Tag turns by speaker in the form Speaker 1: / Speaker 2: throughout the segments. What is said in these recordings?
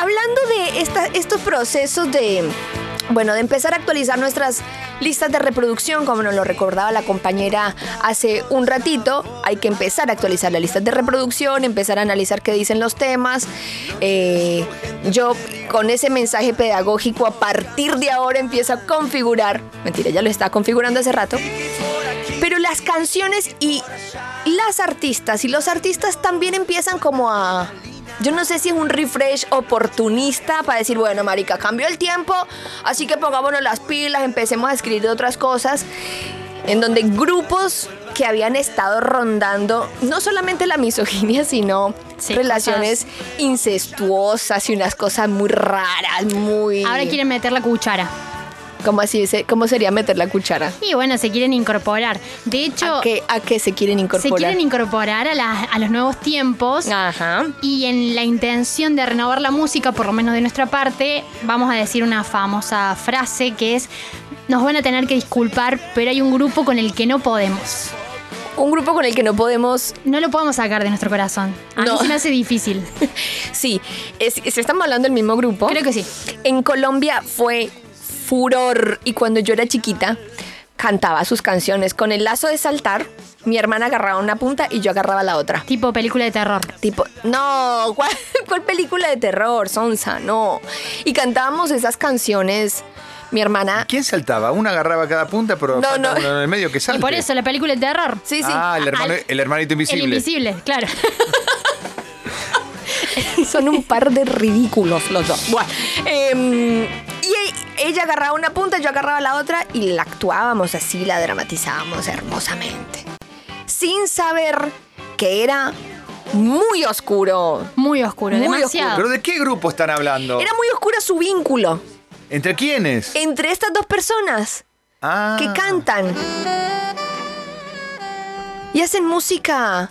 Speaker 1: hablando de estos procesos de, bueno, de empezar a actualizar nuestras listas de reproducción, como nos lo recordaba la compañera hace un ratito, hay que empezar a actualizar las listas de reproducción, empezar a analizar qué dicen los temas. Eh, yo con ese mensaje pedagógico a partir de ahora empiezo a configurar, mentira, ya lo estaba configurando hace rato, pero las canciones y las artistas y los artistas también empiezan como a... Yo no sé si es un refresh oportunista para decir, bueno, marica, cambió el tiempo, así que pongámonos las pilas, empecemos a escribir otras cosas, en donde grupos que habían estado rondando no solamente la misoginia, sino
Speaker 2: Sí,
Speaker 1: relaciones incestuosas y unas cosas muy raras, muy...
Speaker 2: Ahora quieren meter la cuchara.
Speaker 1: ¿Cómo, así, se- ¿Cómo sería meter la cuchara?
Speaker 2: Y bueno, se quieren incorporar. De hecho,
Speaker 1: ¿A qué, a qué se quieren
Speaker 2: se
Speaker 1: incorporar?
Speaker 2: quieren incorporar a, a los nuevos tiempos.
Speaker 1: Ajá.
Speaker 2: Y en la intención de renovar la música, por lo menos de nuestra parte, vamos a decir una famosa frase que es, nos van a tener que disculpar, pero hay un grupo con el que no podemos.
Speaker 1: Un grupo con el que no podemos.
Speaker 2: No lo podemos sacar de nuestro corazón. A
Speaker 1: No.
Speaker 2: mí se me hace difícil.
Speaker 1: Sí, es, es- estamos hablando del mismo grupo.
Speaker 2: Creo que sí.
Speaker 1: En Colombia fue furor y cuando yo era chiquita cantaba sus canciones con el lazo de saltar. Mi hermana agarraba una punta y yo agarraba la otra.
Speaker 2: Tipo película de terror.
Speaker 1: Tipo, no, ¿cuál, cuál película de terror? Sonsa, no. Y cantábamos esas canciones. Mi hermana.
Speaker 3: ¿Quién saltaba? Una agarraba cada punta, pero
Speaker 1: No, no.
Speaker 3: uno en el medio que
Speaker 2: Y
Speaker 3: salte.
Speaker 2: por eso la película de terror.
Speaker 1: Sí, sí.
Speaker 3: Ah, el, hermano-
Speaker 2: Al-
Speaker 3: el hermanito invisible.
Speaker 2: El invisible, claro.
Speaker 1: Son un par de ridículos los dos. Bueno, em, y ella agarraba una punta, yo agarraba la otra y la actuábamos así, la dramatizábamos hermosamente. Sin saber que era muy oscuro.
Speaker 2: Muy oscuro,
Speaker 1: Muy
Speaker 2: demasiado.
Speaker 3: ¿Pero de qué grupo están hablando?
Speaker 1: Era muy oscuro su vínculo
Speaker 3: ¿Entre quiénes?
Speaker 1: entre estas dos personas
Speaker 3: Ah.
Speaker 1: que cantan y hacen música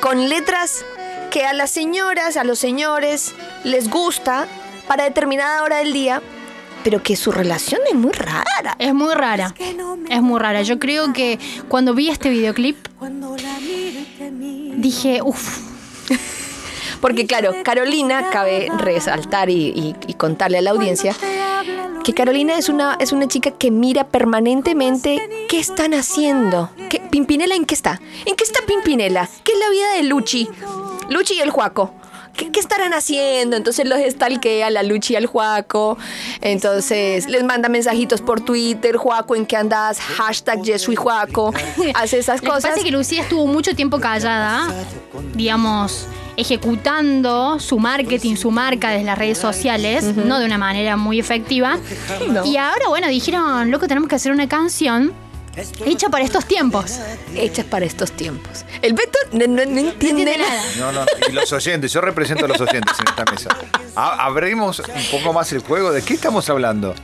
Speaker 1: con letras que a las señoras, a los señores les gusta para determinada hora del día, pero que su relación es muy rara.
Speaker 2: Es muy rara. Es muy rara. Yo creo que cuando vi este videoclip, dije, uff,
Speaker 1: Porque claro, Carolina, cabe resaltar y, y- y contarle a la audiencia, que Carolina es una, es una chica que mira permanentemente qué están haciendo. ¿Qué, ¿Pimpinela en qué está? ¿En qué está Pimpinela? ¿Qué es la vida de Luchi? Luchi y el Juaco. ¿Qué, qué estarán haciendo? Entonces los estalquea la Luchi y al Juaco. Entonces les manda mensajitos por Twitter, Juaco, ¿en qué andas? Hashtag soy Juaco. Hace esas
Speaker 2: Lo que pasa
Speaker 1: cosas.
Speaker 2: es que Lucía estuvo mucho tiempo callada, digamos, ejecutando su marketing, su marca desde las redes sociales, no de una manera muy efectiva.
Speaker 1: No.
Speaker 2: Y ahora, bueno, dijeron, loco, tenemos que hacer una canción hecha para estos tiempos.
Speaker 1: Hechas para estos tiempos. El Beto no, no- no entiende,
Speaker 2: entiende
Speaker 1: nada.
Speaker 2: nada.
Speaker 3: No, no, y los oyentes, yo represento a los oyentes en esta mesa. A- abrimos un poco más el juego. ¿De qué estamos hablando?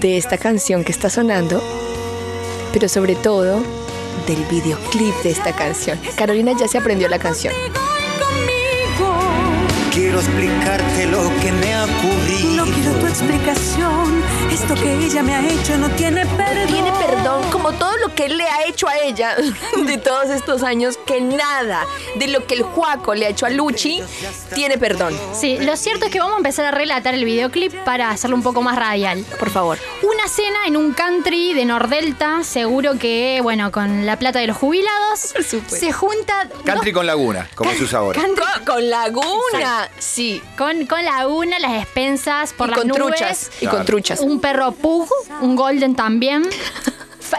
Speaker 1: de esta canción que está sonando, pero sobre todo del videoclip de esta canción. Carolina ya se aprendió la canción.
Speaker 4: Quiero explicarte lo que me ha ocurrido.
Speaker 5: No quiero tu explicación. Esto que ella me ha hecho no tiene perdón.
Speaker 1: Tiene perdón como todo lo que él le ha hecho a ella de todos estos años, que nada de lo que el Juaco le ha hecho a Luchi tiene perdón.
Speaker 2: Sí, lo cierto es que vamos a empezar a relatar el videoclip para hacerlo un poco más radial.
Speaker 1: Por favor.
Speaker 2: Una cena en un country de Nordelta, seguro que, bueno, con la plata de los jubilados,
Speaker 1: supuesto.
Speaker 2: se junta...
Speaker 3: Country
Speaker 2: dos-
Speaker 3: con laguna, como se usa ahora.
Speaker 2: country
Speaker 1: Con, con Laguna, sí.
Speaker 2: con, con laguna, las expensas por
Speaker 1: y
Speaker 2: las
Speaker 1: con
Speaker 2: nubes.
Speaker 1: truchas. Y con truchas.
Speaker 2: Un perro pug, un golden también.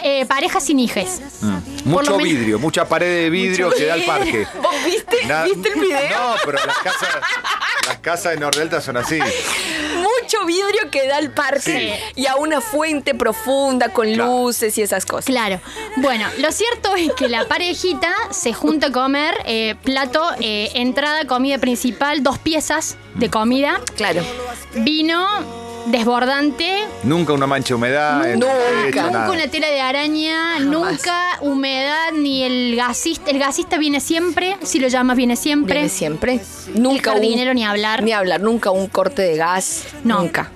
Speaker 2: Eh, pareja sin hijes.
Speaker 3: Mm. Mucho vidrio, mucha pared de vidrio que da al parque.
Speaker 1: ¿Vos viste,
Speaker 3: Na-
Speaker 1: ¿Viste el video?
Speaker 3: No, pero las casas, las casas de Nordelta son así.
Speaker 1: Mucho vidrio que da al parque y a una fuente profunda con
Speaker 3: Claro.
Speaker 1: luces y esas cosas.
Speaker 2: Claro. Bueno, lo cierto es que la parejita se junta a comer eh, plato, eh, entrada, comida principal, dos piezas de comida,
Speaker 1: Claro.
Speaker 2: vino desbordante,
Speaker 3: Nunca una mancha de humedad.
Speaker 1: Nunca.
Speaker 3: techo,
Speaker 2: nunca
Speaker 3: nada.
Speaker 2: una tela de araña, nunca humedad, ni el gasista. El gasista viene siempre, si lo llamas viene siempre.
Speaker 1: Viene siempre. Nunca
Speaker 2: el
Speaker 1: un-
Speaker 2: jardinero ni hablar.
Speaker 1: Ni hablar, nunca un corte de gas.
Speaker 2: No.
Speaker 1: Nunca.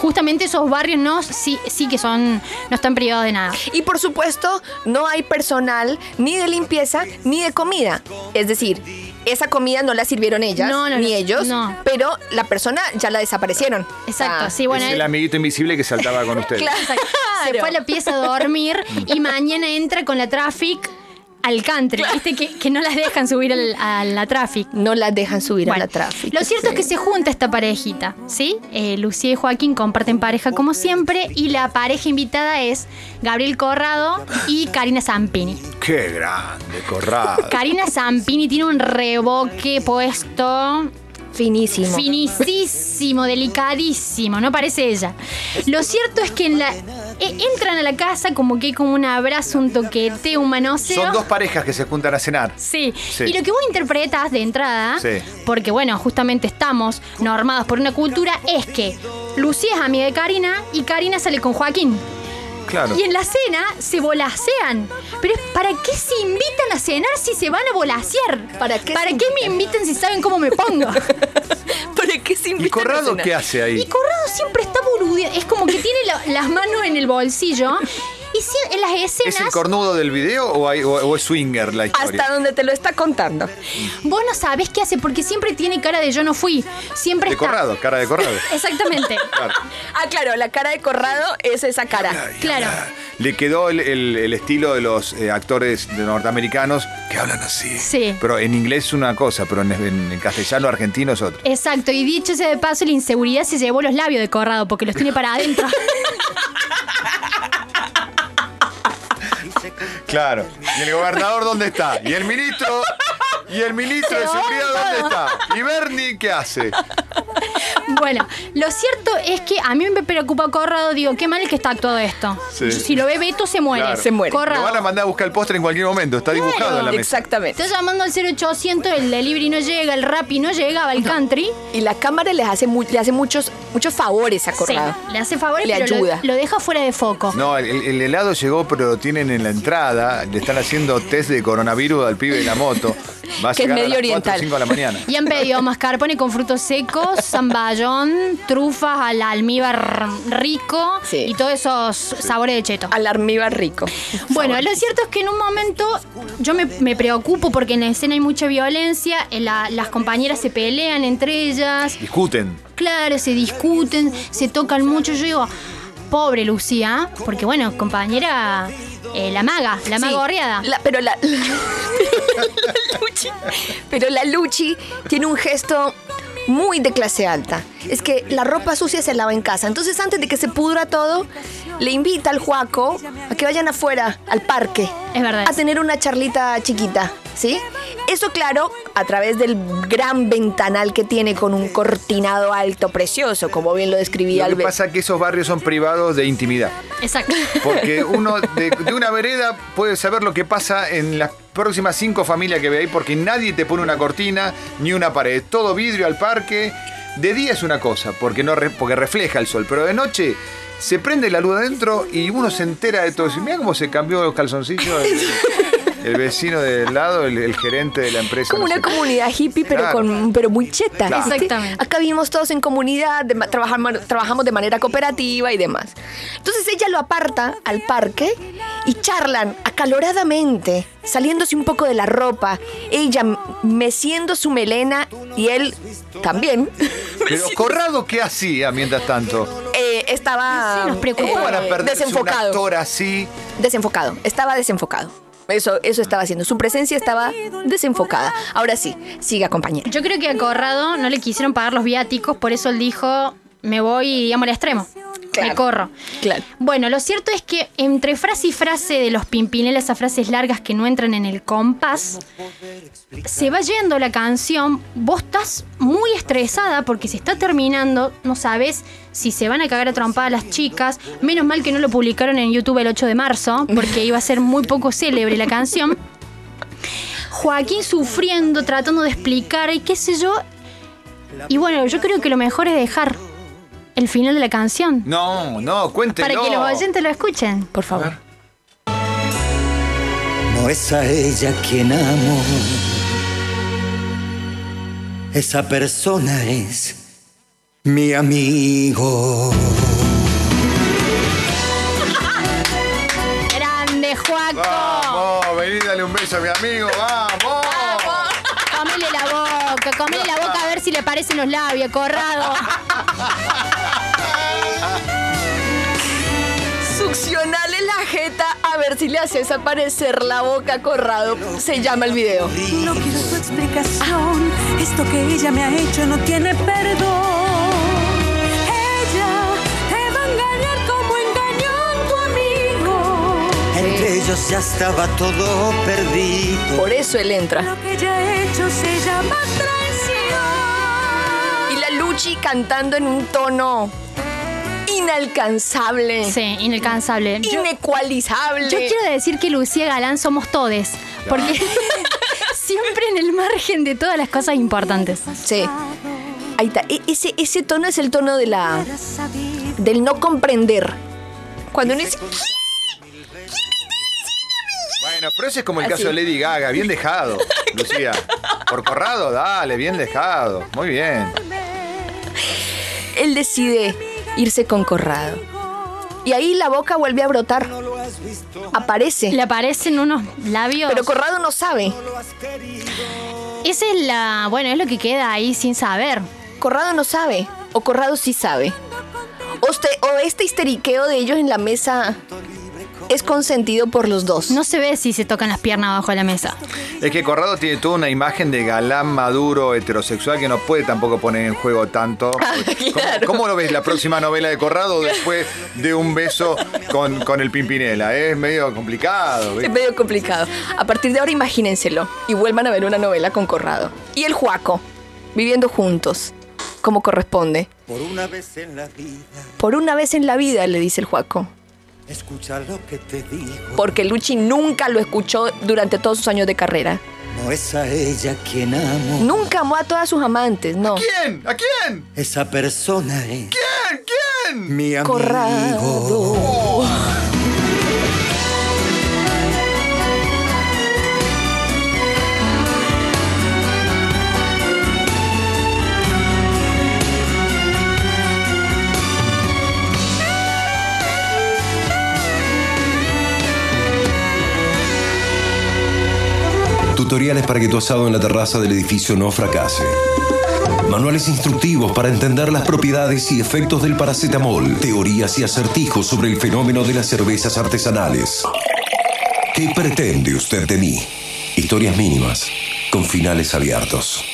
Speaker 2: Justamente esos barrios no, sí, sí que son, no están privados de nada.
Speaker 1: Y por supuesto, no hay personal ni de limpieza ni de comida. Es decir, esa comida no la sirvieron ellas,
Speaker 2: No, no,
Speaker 1: ni
Speaker 2: no,
Speaker 1: ellos,
Speaker 2: no.
Speaker 1: pero la persona ya la desaparecieron.
Speaker 2: Exacto,
Speaker 1: Ah,
Speaker 2: sí, bueno,
Speaker 3: es el
Speaker 2: él-
Speaker 3: amiguito invisible que saltaba con ustedes.
Speaker 1: Claro.
Speaker 2: se fue a la pieza a dormir y mañana entra con la traffic al country. Viste que, que no las dejan subir al- a la traffic.
Speaker 1: No las dejan subir
Speaker 2: Bueno,
Speaker 1: a la tráfico.
Speaker 2: Lo cierto es que se junta esta parejita, ¿sí? Eh, Lucía y Joaquín comparten pareja como siempre y la pareja invitada es Gabriel Corrado y Karina Zampini.
Speaker 3: Qué grande, Corrado.
Speaker 2: Karina Zampini tiene un reboque puesto
Speaker 1: Finísimo.
Speaker 2: finísimo, delicadísimo, no parece ella. Lo cierto es que en la, e- entran a la casa como que hay como un abrazo, un toquete, un manoseo.
Speaker 3: Son dos parejas que se juntan a cenar.
Speaker 2: Sí.
Speaker 3: Sí.
Speaker 2: y lo que vos interpretas de entrada,
Speaker 3: Sí.
Speaker 2: porque bueno, justamente estamos normados por una cultura, es que Lucía es amiga de Karina y Karina sale con Joaquín.
Speaker 3: Claro.
Speaker 2: Y en la cena se volasean. Pero ¿para qué se invitan a cenar si se van a volasear?
Speaker 1: ¿Para qué
Speaker 2: ¿Para qué me invitan si saben cómo me pongo?
Speaker 1: ¿Para qué se
Speaker 3: ¿Y
Speaker 1: a
Speaker 3: Corrado
Speaker 1: cenar?
Speaker 3: qué hace
Speaker 2: Y
Speaker 3: ahí?
Speaker 2: Corrado siempre está boludeando. Es como que tiene la- las manos en el bolsillo. Y sí, en las escenas.
Speaker 3: ¿Es el cornudo del video o, hay- o- o es swinger la historia?
Speaker 1: Hasta donde te lo está contando.
Speaker 2: Vos no sabés qué hace porque siempre tiene cara de yo no fui. Siempre
Speaker 3: De
Speaker 2: está.
Speaker 3: Corrado, cara de Corrado.
Speaker 2: Exactamente.
Speaker 3: Claro.
Speaker 1: Ah, claro, la cara de Corrado es esa cara.
Speaker 2: Claro.
Speaker 3: Le quedó el, el- el estilo de los eh, actores de norteamericanos que hablan así.
Speaker 2: Sí.
Speaker 3: Pero en inglés es una cosa, pero en, en- en castellano argentino es otra.
Speaker 2: Exacto. Y dicho sea de paso, la inseguridad se llevó los labios de Corrado porque los tiene para adentro.
Speaker 3: Claro. ¿Y el gobernador dónde está? ¿Y el ministro? ¿Y el ministro de seguridad dónde está? ¿Y Bernie qué hace?
Speaker 2: Bueno, lo cierto es que a mí me preocupa Corrado. Digo, qué mal que está actuado esto.
Speaker 3: Sí.
Speaker 2: Si lo ve Beto, se muere.
Speaker 3: Claro.
Speaker 1: Se muere.
Speaker 3: Lo
Speaker 2: Corrado.
Speaker 3: van a mandar a buscar el postre en cualquier momento. Está dibujado en la mesa.
Speaker 1: Exactamente.
Speaker 2: Está llamando al 0800, el delivery no llega, el Rappi no llega, va al country.
Speaker 1: Y la cámara les hace, le hace muchos, muchos favores a Corrado.
Speaker 2: Sí, le hace favores,
Speaker 1: Le
Speaker 2: pero lo-
Speaker 1: ayuda.
Speaker 2: Lo, deja fuera de foco.
Speaker 3: No, el, el helado llegó, pero lo tienen en la entrada. Le están haciendo test de coronavirus al pibe de la moto. Va a
Speaker 1: Que es
Speaker 3: llegar a
Speaker 1: medio
Speaker 3: las 4 o
Speaker 1: oriental.
Speaker 3: 5 de la mañana.
Speaker 2: Y han pedido mascarpone con frutos secos, trufas al almíbar rico
Speaker 1: Sí.
Speaker 2: y todos esos sabores de cheto.
Speaker 1: Al almíbar rico.
Speaker 2: Bueno, lo cierto es que en un momento yo me, me preocupo porque en la escena hay mucha violencia, en la- las compañeras se pelean entre ellas,
Speaker 3: Discuten.
Speaker 2: claro, se discuten, se tocan mucho. Yo digo, pobre Lucía, porque bueno, compañera, eh, la maga, la maga
Speaker 1: Sí,
Speaker 2: gorriada.
Speaker 1: la- pero la, la Luchi, pero la Luchi tiene un gesto muy de clase alta. Es que la ropa sucia se lava en casa. Entonces, antes de que se pudra todo, le invita al Juaco a que vayan afuera, al parque.
Speaker 2: Es verdad.
Speaker 1: A tener una charlita chiquita, ¿sí? Eso, claro, a través del gran ventanal que tiene con un cortinado alto precioso, como bien lo describía
Speaker 3: Lo que
Speaker 1: Albert.
Speaker 3: pasa es que esos barrios son privados de intimidad.
Speaker 2: Exacto.
Speaker 3: Porque uno de, de una vereda puede saber lo que pasa en las próximas cinco familias que ve ahí, porque nadie te pone una cortina ni una pared. Todo vidrio al parque. De día es una cosa, porque, no porque refleja el sol, pero de noche se prende la luz adentro y uno se entera de todo. Mira cómo se cambió los calzoncillos el, vecino del lado, el, el gerente de la empresa.
Speaker 1: como
Speaker 3: no
Speaker 1: una
Speaker 3: sé
Speaker 1: comunidad hippie, pero,
Speaker 3: Claro.
Speaker 1: con, pero muy cheta.
Speaker 3: Claro.
Speaker 2: Exactamente.
Speaker 1: Acá vivimos todos en comunidad, de trabajamos, trabajamos de manera cooperativa y demás. Entonces ella lo aparta al parque y charlan acaloradamente, saliéndose un poco de la ropa, ella meciendo su melena y él también.
Speaker 3: Pero Corrado, ¿qué hacía mientras tanto?
Speaker 1: Eh, estaba
Speaker 2: Sí, nos preocupa.
Speaker 3: ¿Cómo van a
Speaker 1: eh,
Speaker 3: un
Speaker 1: desenfocado.
Speaker 3: actor así?
Speaker 1: Desenfocado, estaba desenfocado. Eso, eso estaba haciendo. Su presencia estaba desenfocada. Ahora sí, siga compañera.
Speaker 2: Yo creo que a Corrado no le quisieron pagar los viáticos, por eso él dijo, me voy, digamos, al extremo. Me corro.
Speaker 1: Claro.
Speaker 2: Bueno, lo cierto es que entre frase y frase de los Pimpinela, esas frases largas que no entran en el compás, se va yendo la canción, vos estás muy estresada porque se está terminando, no sabes si se van a cagar a trompada las chicas, menos mal que no lo publicaron en YouTube el 8 de marzo, porque iba a ser muy poco célebre la canción. Joaquín sufriendo, tratando de explicar y qué sé yo. Y bueno, yo creo que lo mejor es dejar el final de la canción.
Speaker 3: No, no, cuéntelo.
Speaker 2: Para que los oyentes lo escuchen.
Speaker 1: Por favor.
Speaker 4: No es a ella quien amo. Esa persona es mi amigo.
Speaker 2: Grande, Juaco.
Speaker 3: Vamos, vení, dale un beso a mi amigo, vamos.
Speaker 2: Comele la comele la boca a ver si le aparecen los labios, Corrado.
Speaker 1: Succionale la jeta a ver si le haces aparecer la boca corrado. Se llama el video.
Speaker 5: No quiero tu explicación. Esto que ella me ha hecho no tiene perdón. Ella te va a engañar como engañó a tu amigo.
Speaker 4: Entre ellos ya estaba todo perdido.
Speaker 1: Por eso él entra.
Speaker 5: Lo que ella ha hecho se llama traición.
Speaker 1: Y la Luchi cantando en un tono inalcanzable,
Speaker 2: Sí, inalcanzable.
Speaker 1: Inecualizable.
Speaker 2: yo quiero decir que Lucía Galán somos todes. Porque siempre en el margen de todas las cosas importantes.
Speaker 1: Sí. Ahí está. E- ese, ese tono es el tono de la, del no comprender. Cuando uno dice,
Speaker 3: Bueno, pero ese es como el
Speaker 1: Así.
Speaker 3: caso de Lady Gaga, bien dejado, Lucía. Por corrado, dale, bien dejado. Muy bien.
Speaker 1: él decide irse con Corrado. Y ahí la boca vuelve a brotar. Aparece.
Speaker 2: Le aparecen unos labios.
Speaker 1: Pero Corrado no sabe.
Speaker 2: Esa es la. Bueno, es lo que queda ahí sin saber.
Speaker 1: Corrado no sabe. O Corrado sí sabe. O, este, o este histeriqueo de ellos en la mesa es consentido por los dos.
Speaker 2: No se ve si se tocan las piernas abajo de la mesa.
Speaker 3: Es que Corrado tiene toda una imagen de galán maduro heterosexual que no puede tampoco poner en juego tanto. ¿Cómo,
Speaker 1: Ah, claro.
Speaker 3: cómo lo ves la próxima novela de Corrado después de un beso con, con el Pimpinela? Es medio complicado.
Speaker 1: Es medio complicado. A partir de ahora imagínenselo y vuelvan a ver una novela con Corrado. Y el Juaco, viviendo juntos, como corresponde.
Speaker 4: Por una vez en la vida,
Speaker 1: Por una vez en la vida, le dice el Juaco.
Speaker 4: Escucha lo que te digo.
Speaker 1: Porque Luchi nunca lo escuchó durante todos sus años de carrera.
Speaker 4: No es a ella quien amo.
Speaker 1: Nunca amó a todas sus amantes, no.
Speaker 3: ¿Quién? ¿A quién?
Speaker 4: Esa persona es
Speaker 3: ¿Quién? ¿Quién?
Speaker 4: mi amigo.
Speaker 1: Corrado.
Speaker 6: Tutoriales para que tu asado en la terraza del edificio no fracase. Manuales instructivos para entender las propiedades y efectos del paracetamol. Teorías y acertijos sobre el fenómeno de las cervezas artesanales. ¿Qué pretende usted de mí? Historias mínimas, con finales abiertos.